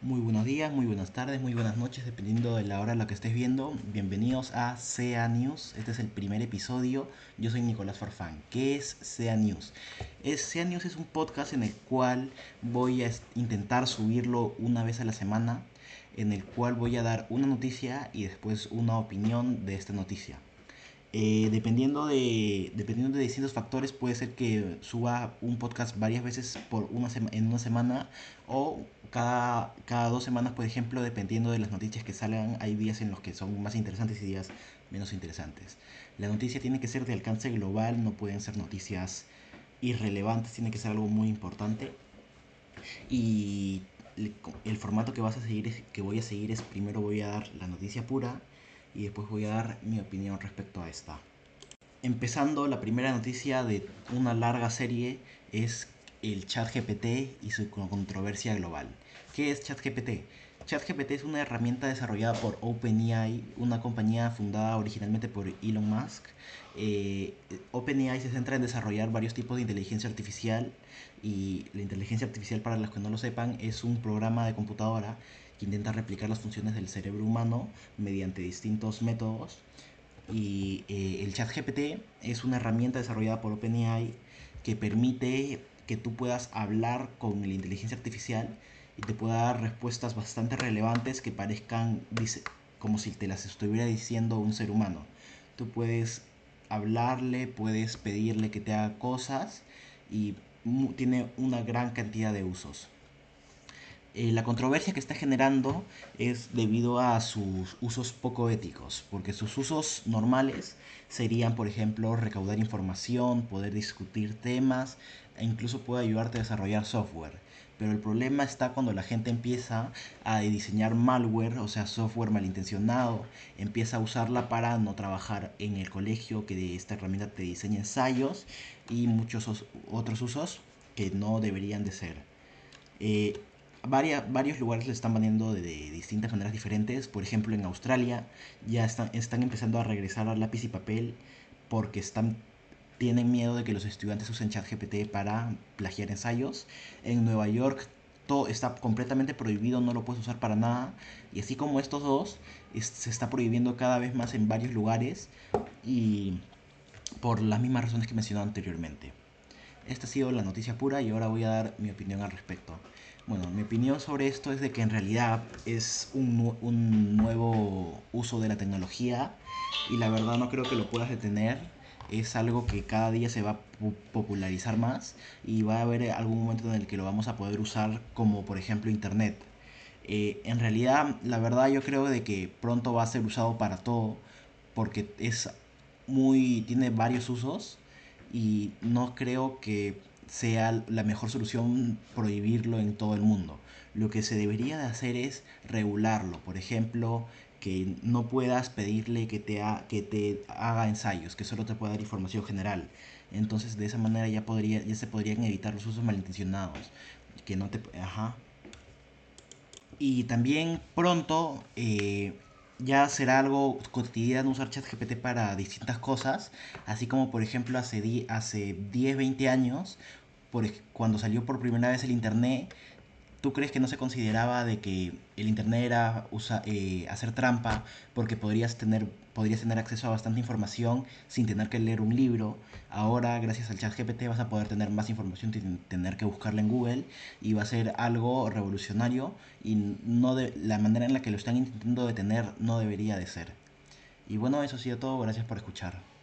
Muy buenos días, muy buenas tardes, muy buenas noches, dependiendo de la hora en la que estés viendo. Bienvenidos a SEA News. Este es el primer episodio. Yo soy Nicolás Farfán. ¿Qué es SEA News? SEA News es un podcast en el cual voy a intentar subirlo una vez a la semana, en el cual voy a dar una noticia y después una opinión de esta noticia. Eh, dependiendo, de, dependiendo de distintos factores, puede ser que suba un podcast varias veces por una en una semana o cada, cada dos semanas, por ejemplo, dependiendo de las noticias que salgan. Hay días en los que son más interesantes y días menos interesantes. La noticia tiene que ser de alcance global, no pueden ser noticias irrelevantes, tiene que ser algo muy importante. Y el formato que vas a seguir que voy a seguir es primero voy a dar la noticia pura y después voy a dar mi opinión respecto a esta. Empezando, la primera noticia de una larga serie es el ChatGPT y su controversia global. ¿Qué es ChatGPT? ChatGPT es una herramienta desarrollada por OpenAI, una compañía fundada originalmente por Elon Musk. Eh, OpenAI se centra en desarrollar varios tipos de inteligencia artificial y la inteligencia artificial, para los que no lo sepan, es un programa de computadora que intenta replicar las funciones del cerebro humano mediante distintos métodos. Y eh, el chat GPT es una herramienta desarrollada por OpenAI que permite que tú puedas hablar con la inteligencia artificial y te pueda dar respuestas bastante relevantes que parezcan como si te las estuviera diciendo un ser humano. Tú puedes hablarle, puedes pedirle que te haga cosas y tiene una gran cantidad de usos. Eh, la controversia que está generando es debido a sus usos poco éticos, porque sus usos normales serían, por ejemplo, recaudar información, poder discutir temas e incluso puede ayudarte a desarrollar software. Pero el problema está cuando la gente empieza a diseñar malware, o sea, software malintencionado, empieza a usarla para no trabajar en el colegio, que esta herramienta te diseña ensayos y muchos otros usos que no deberían de ser. Eh, varios lugares lo están baneando de, distintas maneras diferentes. Por ejemplo, en Australia ya están, están empezando a regresar al lápiz y papel porque están, tienen miedo de que los estudiantes usen ChatGPT para plagiar ensayos. En Nueva York todo está completamente prohibido, no lo puedes usar para nada. Y así como estos dos, se está prohibiendo cada vez más en varios lugares y por las mismas razones que mencionado anteriormente. Esta ha sido la noticia pura y ahora voy a dar mi opinión al respecto. Bueno, mi opinión sobre esto es de que en realidad es un, un, nuevo uso de la tecnología y la verdad no creo que lo puedas detener. Es algo que cada día se va a popularizar más y va a haber algún momento en el que lo vamos a poder usar como por ejemplo Internet. Eh, en realidad, la verdad yo creo de que pronto va a ser usado para todo porque es muy tiene varios usos y no creo que sea la mejor solución prohibirlo en todo el mundo. Lo que se debería de hacer es regularlo. Por ejemplo, que no puedas pedirle que te, que te haga ensayos, que solo te pueda dar información general. Entonces de esa manera ya, podría, ya se podrían evitar los usos malintencionados. Que no te... Ajá. Y también pronto eh, ya será algo cotidiano usar ChatGPT para distintas cosas, así como por ejemplo hace, hace 10, 20 años, por, cuando salió por primera vez el Internet, ¿tú crees que no se consideraba de que el Internet era eh, hacer trampa porque podrías tener, podrías tener acceso a bastante información sin tener que leer un libro? Ahora, gracias al chat GPT, vas a poder tener más información sin tener que buscarla en Google y va a ser algo revolucionario y no de, la manera en la que lo están intentando detener no debería de ser. Y bueno, eso ha sido todo. Gracias por escuchar.